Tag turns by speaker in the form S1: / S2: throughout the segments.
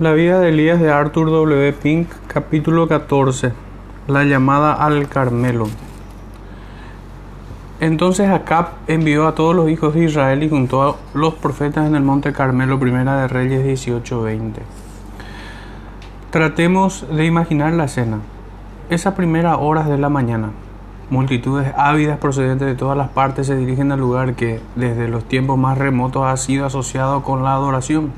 S1: La vida de Elías de Arthur W. Pink, capítulo 14. La llamada al Carmelo. Entonces Acab envió a todos los hijos de Israel y juntó a los profetas en el monte Carmelo, primera de Reyes 18:20. Tratemos de imaginar la escena. Esa primera horas de la mañana, multitudes ávidas procedentes de todas las partes se dirigen al lugar que, desde los tiempos más remotos, ha sido asociado con la adoración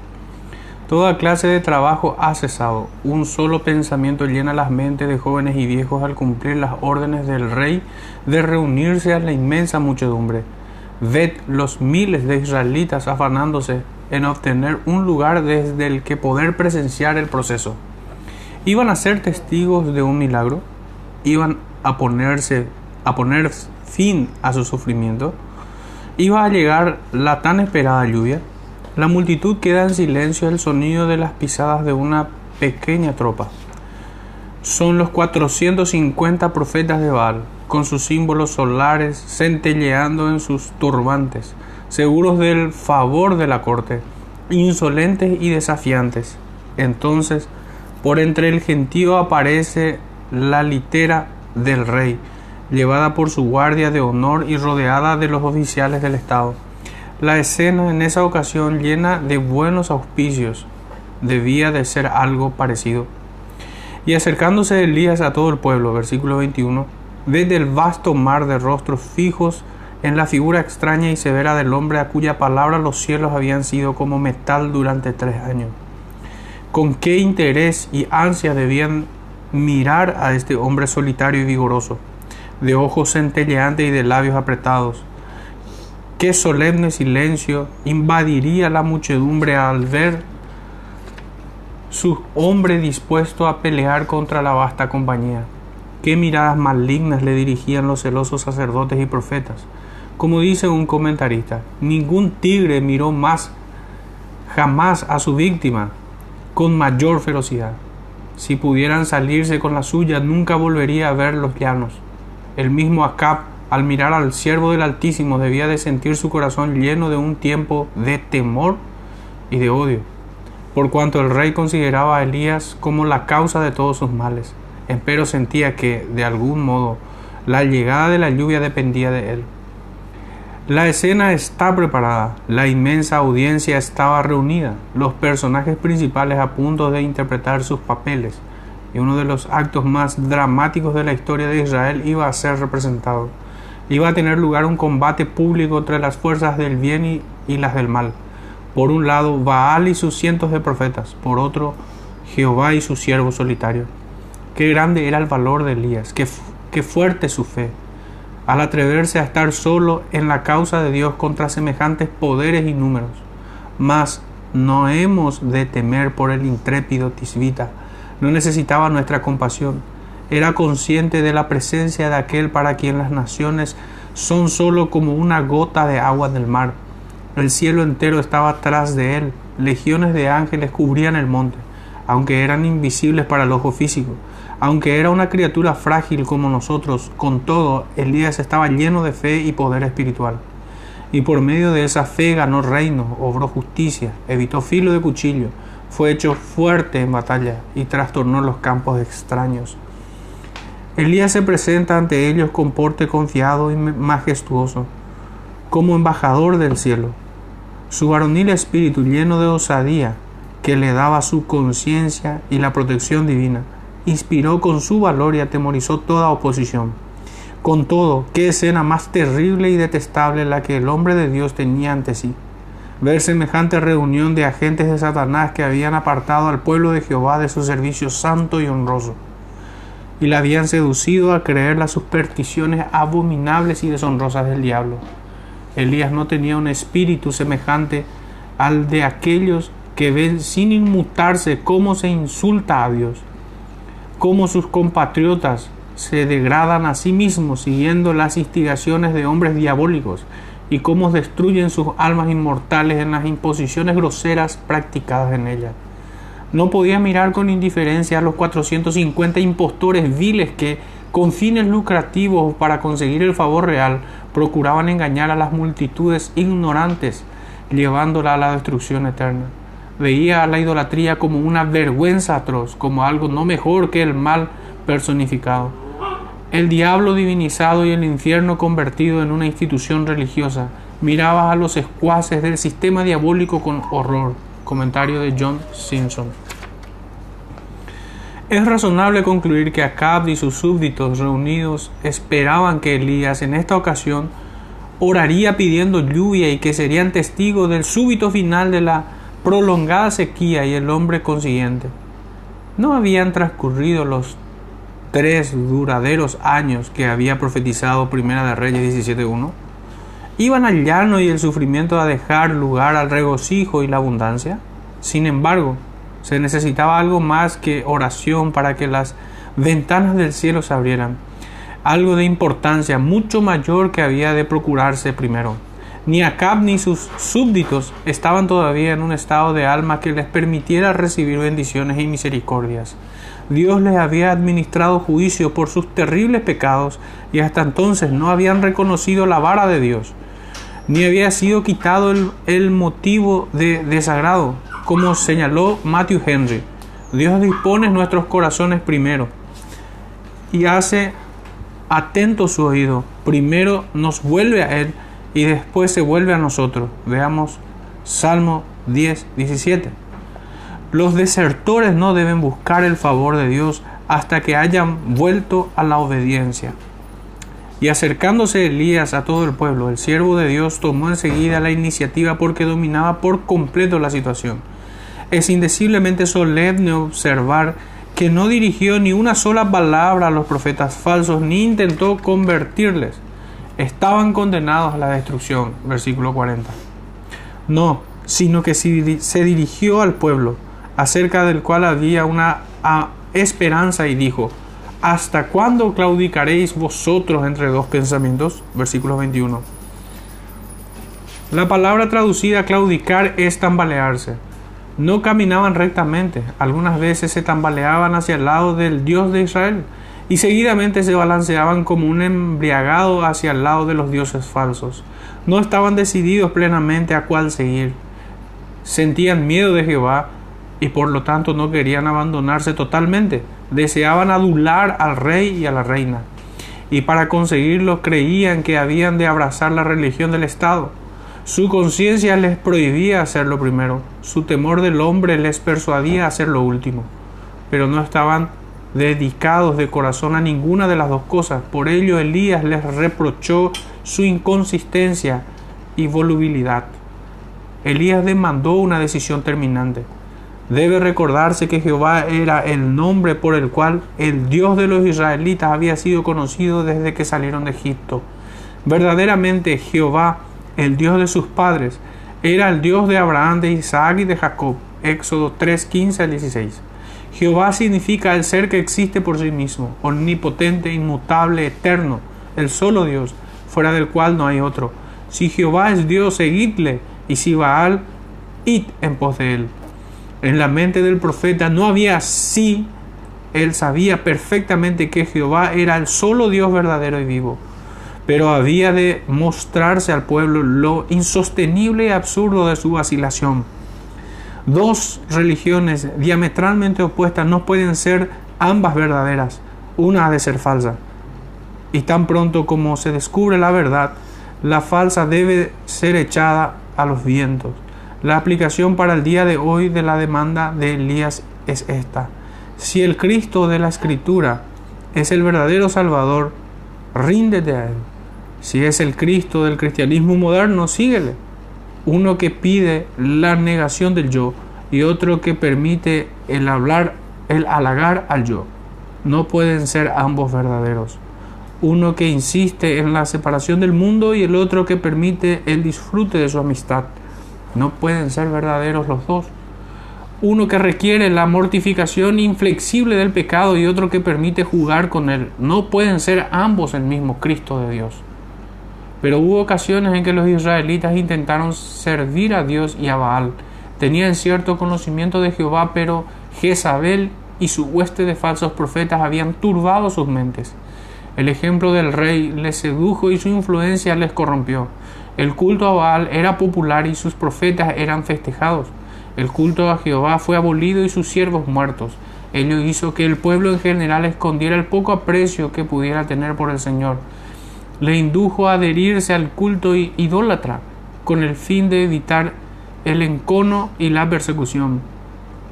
S1: Toda clase de trabajo ha cesado. Un solo pensamiento llena las mentes de jóvenes y viejos al cumplir las órdenes del rey de reunirse a la inmensa muchedumbre. Ved los miles de israelitas afanándose en obtener un lugar desde el que poder presenciar el proceso. Iban a ser testigos de un milagro, iban a ponerse a poner fin a su sufrimiento, iba a llegar la tan esperada lluvia, la multitud queda en silencio al sonido de las pisadas de una pequeña tropa. Son los 450 profetas de Baal, con sus símbolos solares centelleando en sus turbantes, seguros del favor de la corte, insolentes y desafiantes. Entonces, por entre el gentío aparece la litera del rey, llevada por su guardia de honor y rodeada de los oficiales del Estado. La escena en esa ocasión llena de buenos auspicios debía de ser algo parecido. Y acercándose Elías a todo el pueblo, versículo 21, desde el vasto mar de rostros fijos en la figura extraña y severa del hombre a cuya palabra los cielos habían sido como metal durante tres años. Con qué interés y ansia debían mirar a este hombre solitario y vigoroso, de ojos centelleantes y de labios apretados, Qué solemne silencio invadiría la muchedumbre al ver su hombre dispuesto a pelear contra la vasta compañía. Qué miradas malignas le dirigían los celosos sacerdotes y profetas. Como dice un comentarista, ningún tigre miró más jamás a su víctima con mayor ferocidad. Si pudieran salirse con la suya, nunca volvería a ver los llanos. El mismo Acab al mirar al siervo del Altísimo debía de sentir su corazón lleno de un tiempo de temor y de odio, por cuanto el rey consideraba a Elías como la causa de todos sus males, empero sentía que, de algún modo, la llegada de la lluvia dependía de él. La escena está preparada, la inmensa audiencia estaba reunida, los personajes principales a punto de interpretar sus papeles, y uno de los actos más dramáticos de la historia de Israel iba a ser representado iba a tener lugar un combate público entre las fuerzas del bien y, las del mal. Por un lado, Baal y sus cientos de profetas, por otro, Jehová y su siervo solitario. Qué grande era el valor de Elías, qué, qué fuerte su fe, al atreverse a estar solo en la causa de Dios contra semejantes poderes y números. Mas no hemos de temer por el intrépido Tisbita, no necesitaba nuestra compasión era consciente de la presencia de aquel para quien las naciones son sólo como una gota de agua del mar. El cielo entero estaba tras de él, legiones de ángeles cubrían el monte, aunque eran invisibles para el ojo físico. Aunque era una criatura frágil como nosotros, con todo, Elías estaba lleno de fe y poder espiritual. Y por medio de esa fe ganó reino, obró justicia, evitó filo de cuchillo, fue hecho fuerte en batalla y trastornó los campos extraños. Elías se presenta ante ellos con porte confiado y majestuoso, como embajador del cielo. Su varonil espíritu lleno de osadía, que le daba su conciencia y la protección divina, inspiró con su valor y atemorizó toda oposición. Con todo, qué escena más terrible y detestable la que el hombre de Dios tenía ante sí. Ver semejante reunión de agentes de Satanás que habían apartado al pueblo de Jehová de su servicio santo y honroso y la habían seducido a creer las supersticiones abominables y deshonrosas del diablo. Elías no tenía un espíritu semejante al de aquellos que ven sin inmutarse cómo se insulta a Dios, cómo sus compatriotas se degradan a sí mismos siguiendo las instigaciones de hombres diabólicos y cómo destruyen sus almas inmortales en las imposiciones groseras practicadas en ellas. No podía mirar con indiferencia a los 450 impostores viles que, con fines lucrativos para conseguir el favor real, procuraban engañar a las multitudes ignorantes, llevándola a la destrucción eterna. veía a la idolatría como una vergüenza atroz, como algo no mejor que el mal personificado. El diablo divinizado y el infierno convertido en una institución religiosa. Miraba a los escuaces del sistema diabólico con horror. Comentario de John Simpson. Es razonable concluir que Acab y sus súbditos reunidos esperaban que Elías en esta ocasión oraría pidiendo lluvia y que serían testigos del súbito final de la prolongada sequía y el hombre consiguiente. No habían transcurrido los tres duraderos años que había profetizado Primera de Reyes 17.1. ¿Iban al llano y el sufrimiento a dejar lugar al regocijo y la abundancia? Sin embargo, se necesitaba algo más que oración para que las ventanas del cielo se abrieran. Algo de importancia mucho mayor que había de procurarse primero. Ni Acab ni sus súbditos estaban todavía en un estado de alma que les permitiera recibir bendiciones y misericordias. Dios les había administrado juicio por sus terribles pecados y hasta entonces no habían reconocido la vara de Dios, ni había sido quitado el, el motivo de desagrado como señaló Matthew Henry, Dios dispone nuestros corazones primero y hace atento su oído. Primero nos vuelve a Él y después se vuelve a nosotros. Veamos Salmo 10, 17. Los desertores no deben buscar el favor de Dios hasta que hayan vuelto a la obediencia. Y acercándose Elías a todo el pueblo, el siervo de Dios tomó enseguida la iniciativa porque dominaba por completo la situación. Es indeciblemente solemne observar que no dirigió ni una sola palabra a los profetas falsos ni intentó convertirles. Estaban condenados a la destrucción, versículo 40. No, sino que se dirigió al pueblo, acerca del cual había una esperanza y dijo, ¿Hasta cuándo claudicaréis vosotros entre dos pensamientos? Versículo 21. La palabra traducida claudicar es tambalearse no caminaban rectamente, algunas veces se tambaleaban hacia el lado del Dios de Israel y seguidamente se balanceaban como un embriagado hacia el lado de los dioses falsos. No estaban decididos plenamente a cuál seguir. Sentían miedo de Jehová y por lo tanto no querían abandonarse totalmente. Deseaban adular al rey y a la reina. Y para conseguirlo creían que habían de abrazar la religión del Estado. Su conciencia les prohibía hacer lo primero, su temor del hombre les persuadía a hacer lo último, pero no estaban dedicados de corazón a ninguna de las dos cosas. Por ello Elías les reprochó su inconsistencia y volubilidad. Elías demandó una decisión terminante. Debe recordarse que Jehová era el nombre por el cual el Dios de los israelitas había sido conocido desde que salieron de Egipto. Verdaderamente Jehová el Dios de sus padres, era el Dios de Abraham, de Isaac y de Jacob. Éxodo 3, 15 al 16. Jehová significa el ser que existe por sí mismo, omnipotente, inmutable, eterno, el solo Dios, fuera del cual no hay otro. Si Jehová es Dios, seguidle, y si Baal, id en pos de él. En la mente del profeta no había sí, él sabía perfectamente que Jehová era el solo Dios verdadero y vivo pero había de mostrarse al pueblo lo insostenible y absurdo de su vacilación. Dos religiones diametralmente opuestas no pueden ser ambas verdaderas, una ha de ser falsa. Y tan pronto como se descubre la verdad, la falsa debe ser echada a los vientos. La aplicación para el día de hoy de la demanda de Elías es esta. Si el Cristo de la Escritura es el verdadero Salvador, ríndete a Él. Si es el Cristo del cristianismo moderno, síguele. Uno que pide la negación del yo y otro que permite el hablar, el halagar al yo. No pueden ser ambos verdaderos. Uno que insiste en la separación del mundo y el otro que permite el disfrute de su amistad. No pueden ser verdaderos los dos. Uno que requiere la mortificación inflexible del pecado y otro que permite jugar con él. No pueden ser ambos el mismo Cristo de Dios. Pero hubo ocasiones en que los israelitas intentaron servir a Dios y a Baal. Tenían cierto conocimiento de Jehová, pero Jezabel y su hueste de falsos profetas habían turbado sus mentes. El ejemplo del rey les sedujo y su influencia les corrompió. El culto a Baal era popular y sus profetas eran festejados. El culto a Jehová fue abolido y sus siervos muertos. Ello hizo que el pueblo en general escondiera el poco aprecio que pudiera tener por el Señor. Le indujo a adherirse al culto idólatra con el fin de evitar el encono y la persecución.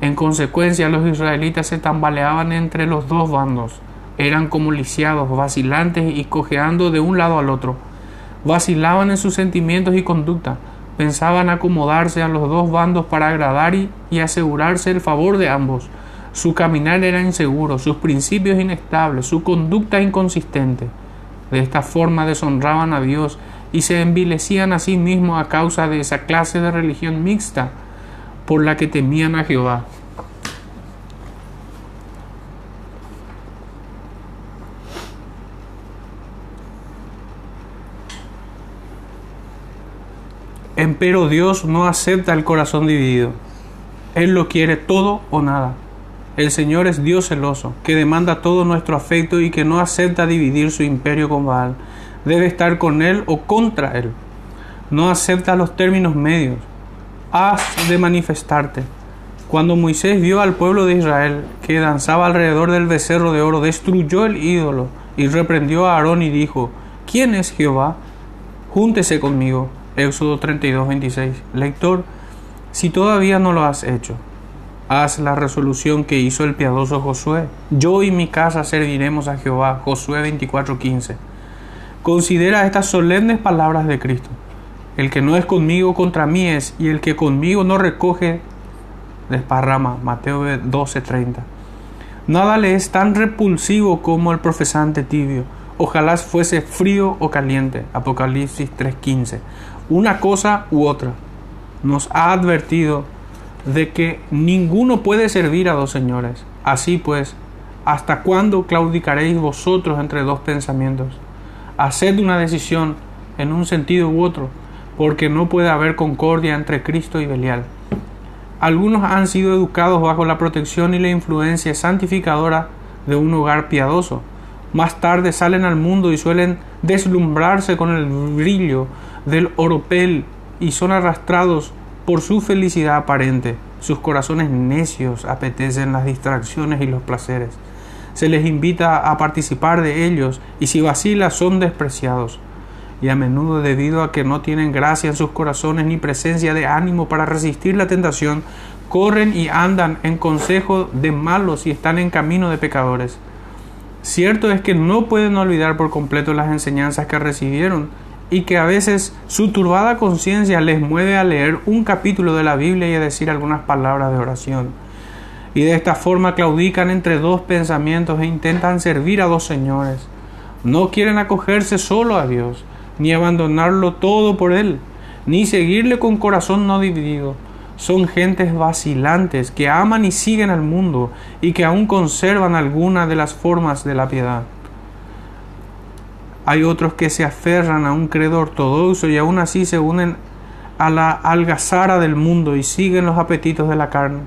S1: En consecuencia, los israelitas se tambaleaban entre los dos bandos. Eran como lisiados, vacilantes y cojeando de un lado al otro. Vacilaban en sus sentimientos y conducta. Pensaban acomodarse a los dos bandos para agradar y, asegurarse el favor de ambos. Su caminar era inseguro, sus principios inestables, su conducta inconsistente. De esta forma deshonraban a Dios y se envilecían a sí mismos a causa de esa clase de religión mixta por la que temían a Jehová. Empero Dios no acepta el corazón dividido. Él lo quiere todo o nada. El Señor es Dios celoso, que demanda todo nuestro afecto y que no acepta dividir su imperio con Baal. Debe estar con Él o contra Él. No acepta los términos medios. Has de manifestarte. Cuando Moisés vio al pueblo de Israel que danzaba alrededor del becerro de oro, destruyó el ídolo y reprendió a Aarón y dijo, ¿quién es Jehová? Júntese conmigo. Éxodo 32, 26. Lector, si todavía no lo has hecho, haz la resolución que hizo el piadoso Josué. Yo y mi casa serviremos a Jehová. Josué 24:15. Considera estas solemnes palabras de Cristo. El que no es conmigo contra mí es, y el que conmigo no recoge desparrama. Mateo 12:30. Nada le es tan repulsivo como el profesante tibio. Ojalá fuese frío o caliente. Apocalipsis 3:15. Una cosa u otra. Nos ha advertido de que ninguno puede servir a dos señores. Así pues, ¿hasta cuándo claudicaréis vosotros entre dos pensamientos? Haced una decisión en un sentido u otro, porque no puede haber concordia entre Cristo y Belial. Algunos han sido educados bajo la protección y la influencia santificadora de un hogar piadoso. Más tarde salen al mundo y suelen deslumbrarse con el brillo del oropel y son arrastrados por su felicidad aparente, sus corazones necios apetecen las distracciones y los placeres. Se les invita a participar de ellos y si vacilan son despreciados. Y a menudo debido a que no tienen gracia en sus corazones ni presencia de ánimo para resistir la tentación, corren y andan en consejo de malos y están en camino de pecadores. Cierto es que no pueden olvidar por completo las enseñanzas que recibieron, y que a veces su turbada conciencia les mueve a leer un capítulo de la Biblia y a decir algunas palabras de oración. Y de esta forma claudican entre dos pensamientos e intentan servir a dos señores. No quieren acogerse solo a Dios, ni abandonarlo todo por Él, ni seguirle con corazón no dividido. Son gentes vacilantes que aman y siguen al mundo y que aún conservan alguna de las formas de la piedad. Hay otros que se aferran a un credo ortodoxo y aún así se unen a la algazara del mundo y siguen los apetitos de la carne,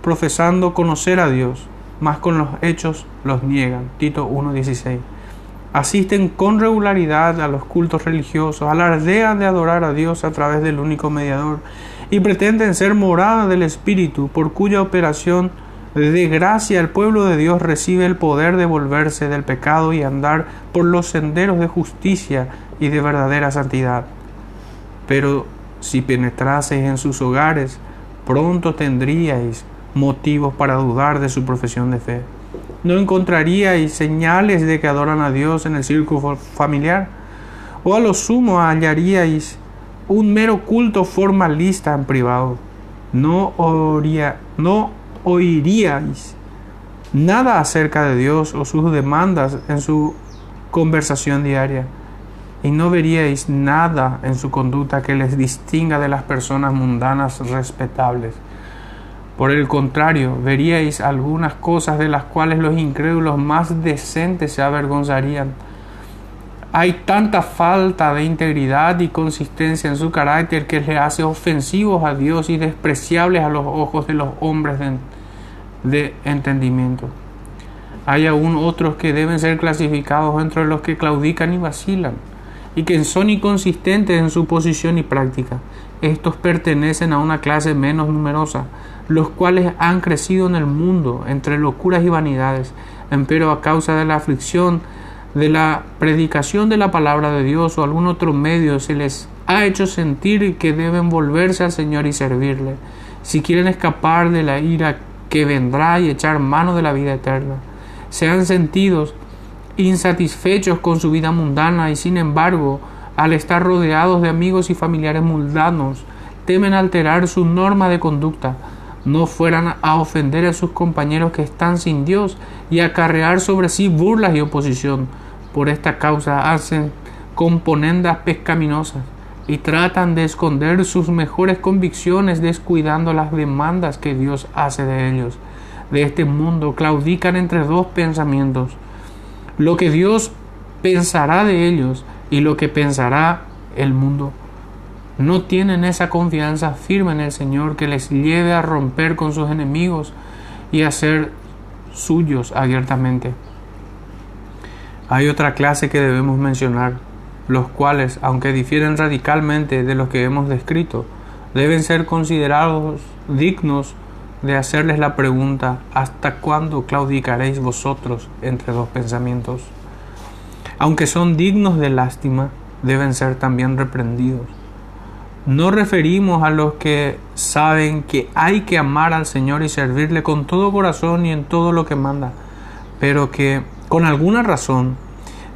S1: profesando conocer a Dios, mas con los hechos los niegan. Tito 1.16. Asisten con regularidad a los cultos religiosos, alardean de adorar a Dios a través del único mediador y pretenden ser morada del Espíritu, por cuya operación de gracia el pueblo de Dios recibe el poder de volverse del pecado y andar por los senderos de justicia y de verdadera santidad. Pero si penetraseis en sus hogares, pronto tendríais motivos para dudar de su profesión de fe. No encontraríais señales de que adoran a Dios en el círculo familiar, o a lo sumo hallaríais un mero culto formalista en privado. No, oría, no oiríais nada acerca de Dios o sus demandas en su conversación diaria y no veríais nada en su conducta que les distinga de las personas mundanas respetables. Por el contrario, veríais algunas cosas de las cuales los incrédulos más decentes se avergonzarían. Hay tanta falta de integridad y consistencia en su carácter que le hace ofensivos a Dios y despreciables a los ojos de los hombres de, de entendimiento. Hay aún otros que deben ser clasificados entre los que claudican y vacilan, y que son inconsistentes en su posición y práctica. estos pertenecen a una clase menos numerosa, los cuales han crecido en el mundo entre locuras y vanidades, empero a causa de la aflicción de la predicación de la palabra de Dios o algún otro medio se les ha hecho sentir que deben volverse al Señor y servirle, si quieren escapar de la ira que vendrá y echar mano de la vida eterna. Se han sentido insatisfechos con su vida mundana y sin embargo, al estar rodeados de amigos y familiares mundanos, temen alterar su norma de conducta, no fueran a ofender a sus compañeros que están sin Dios y acarrear sobre sí burlas y oposición. Por esta causa hacen componendas pescaminosas y tratan de esconder sus mejores convicciones descuidando las demandas que Dios hace de ellos. De este mundo claudican entre dos pensamientos. Lo que Dios pensará de ellos y lo que pensará el mundo. No tienen esa confianza firme en el Señor que les lleve a romper con sus enemigos y a ser suyos abiertamente. Hay otra clase que debemos mencionar, los cuales, aunque difieren radicalmente de los que hemos descrito, deben ser considerados dignos de hacerles la pregunta, ¿hasta cuándo claudicaréis vosotros entre dos pensamientos? Aunque son dignos de lástima, deben ser también reprendidos. No referimos a los que saben que hay que amar al Señor y servirle con todo corazón y en todo lo que manda, pero que con alguna razón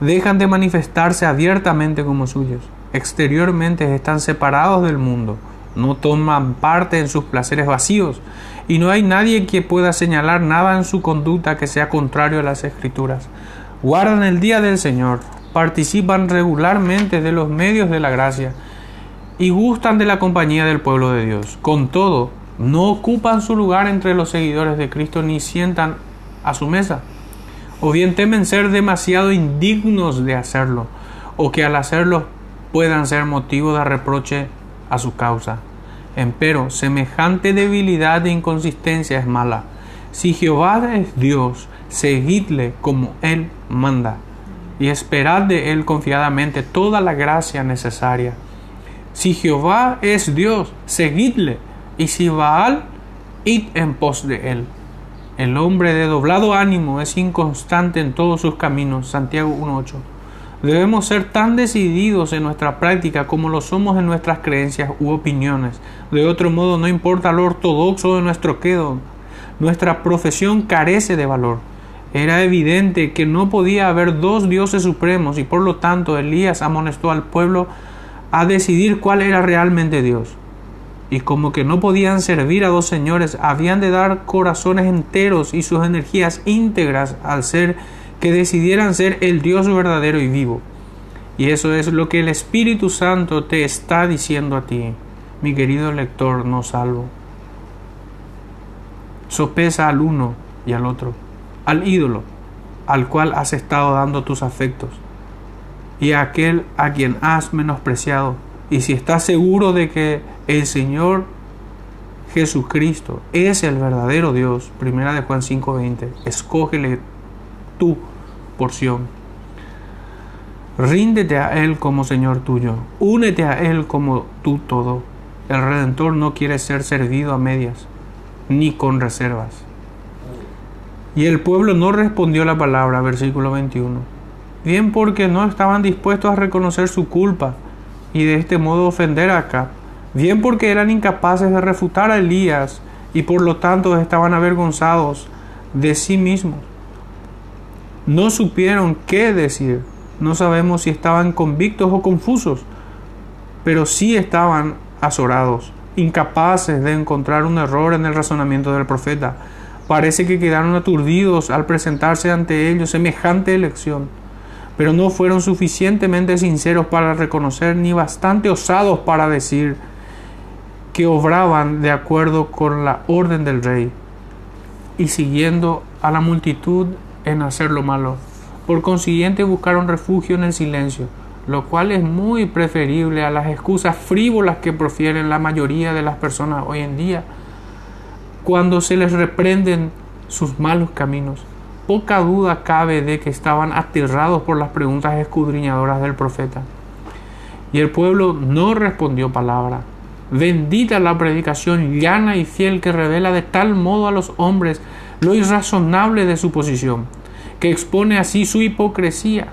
S1: dejan de manifestarse abiertamente como suyos. Exteriormente están separados del mundo, no toman parte en sus placeres vacíos y no hay nadie que pueda señalar nada en su conducta que sea contrario a las escrituras. Guardan el día del Señor, participan regularmente de los medios de la gracia y gustan de la compañía del pueblo de Dios. Con todo, no ocupan su lugar entre los seguidores de Cristo ni sientan a su mesa o bien temen ser demasiado indignos de hacerlo, o que al hacerlo puedan ser motivo de reproche a su causa. Empero, semejante debilidad e inconsistencia es mala. Si Jehová es Dios, seguidle como Él manda, y esperad de Él confiadamente toda la gracia necesaria. Si Jehová es Dios, seguidle, y si Baal, id en pos de Él. El hombre de doblado ánimo es inconstante en todos sus caminos. Santiago 1.8. Debemos ser tan decididos en nuestra práctica como lo somos en nuestras creencias u opiniones. De otro modo, no importa lo ortodoxo de nuestro credo, nuestra profesión carece de valor. Era evidente que no podía haber dos dioses supremos y por lo tanto Elías amonestó al pueblo a decidir cuál era realmente Dios y como que no podían servir a dos señores, habían de dar corazones enteros y sus energías íntegras al ser que decidieran ser el Dios verdadero y vivo. Y eso es lo que el Espíritu Santo te está diciendo a ti, mi querido lector no salvo. Sopesa al uno y al otro, al ídolo, al cual has estado dando tus afectos, y a aquel a quien has menospreciado y si estás seguro de que el Señor Jesucristo es el verdadero Dios, primera de Juan 5:20, escógele tu porción. Ríndete a Él como Señor tuyo, únete a Él como tú todo. El Redentor no quiere ser servido a medias, ni con reservas. Y el pueblo no respondió la palabra, versículo 21. Bien porque no estaban dispuestos a reconocer su culpa y de este modo ofender a Acab, bien porque eran incapaces de refutar a Elías y por lo tanto estaban avergonzados de sí mismos. No supieron qué decir, no sabemos si estaban convictos o confusos, pero sí estaban azorados, incapaces de encontrar un error en el razonamiento del profeta. Parece que quedaron aturdidos al presentarse ante ellos semejante elección pero no fueron suficientemente sinceros para reconocer ni bastante osados para decir que obraban de acuerdo con la orden del rey y siguiendo a la multitud en hacer lo malo. Por consiguiente buscaron refugio en el silencio, lo cual es muy preferible a las excusas frívolas que profieren la mayoría de las personas hoy en día cuando se les reprenden sus malos caminos. Poca duda cabe de que estaban aterrados por las preguntas escudriñadoras del profeta. Y el pueblo no respondió palabra. Bendita la predicación llana y fiel que revela de tal modo a los hombres lo irrazonable de su posición, que expone así su hipocresía,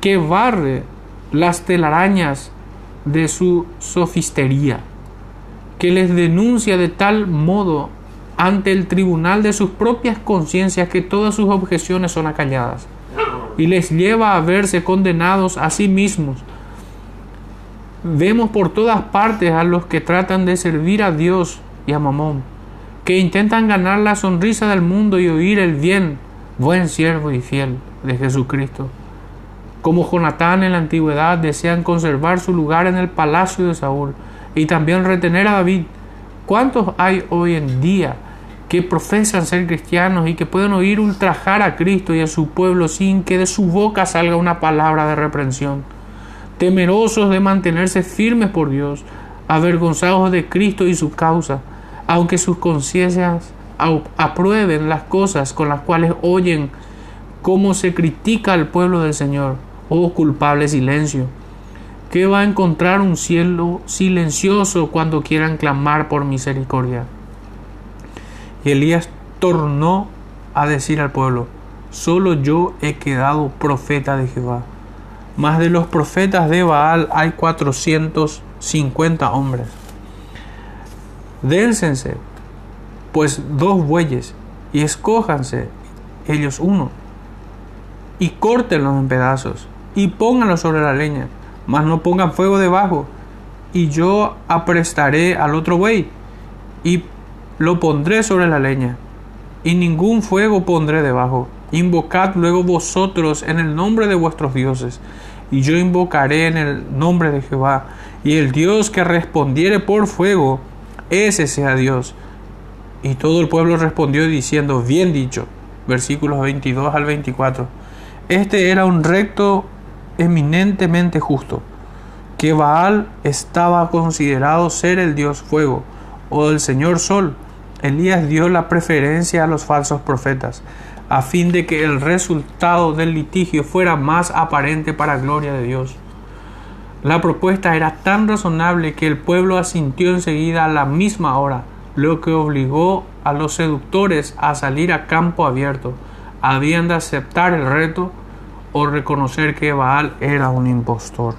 S1: que barre las telarañas de su sofistería, que les denuncia de tal modo ante el tribunal de sus propias conciencias que todas sus objeciones son acalladas y les lleva a verse condenados a sí mismos. Vemos por todas partes a los que tratan de servir a Dios y a Mamón, que intentan ganar la sonrisa del mundo y oír el bien, buen siervo y fiel de Jesucristo. Como Jonatán en la antigüedad desean conservar su lugar en el palacio de Saúl y también retener a David. ¿Cuántos hay hoy en día que profesan ser cristianos y que pueden oír ultrajar a Cristo y a su pueblo sin que de su boca salga una palabra de reprensión? Temerosos de mantenerse firmes por Dios, avergonzados de Cristo y su causa, aunque sus conciencias aprueben las cosas con las cuales oyen cómo se critica al pueblo del Señor oh culpable silencio, que va a encontrar un cielo silencioso cuando quieran clamar por misericordia. Y Elías tornó a decir al pueblo, solo yo he quedado profeta de Jehová. Más de los profetas de Baal hay 450 hombres. Dénsense, pues dos bueyes, y escójanse ellos uno, y córtenlos en pedazos, y pónganlo sobre la leña, mas no pongan fuego debajo, y yo aprestaré al otro buey, y lo pondré sobre la leña, y ningún fuego pondré debajo. Invocad luego vosotros en el nombre de vuestros dioses, y yo invocaré en el nombre de Jehová, y el Dios que respondiere por fuego, ese sea Dios. Y todo el pueblo respondió diciendo, bien dicho, versículos 22 al 24. Este era un recto eminentemente justo, que Baal estaba considerado ser el dios fuego o el señor sol. Elías dio la preferencia a los falsos profetas, a fin de que el resultado del litigio fuera más aparente para gloria de Dios. La propuesta era tan razonable que el pueblo asintió enseguida a la misma hora, lo que obligó a los seductores a salir a campo abierto. Habían de aceptar el reto o reconocer que Baal era un impostor.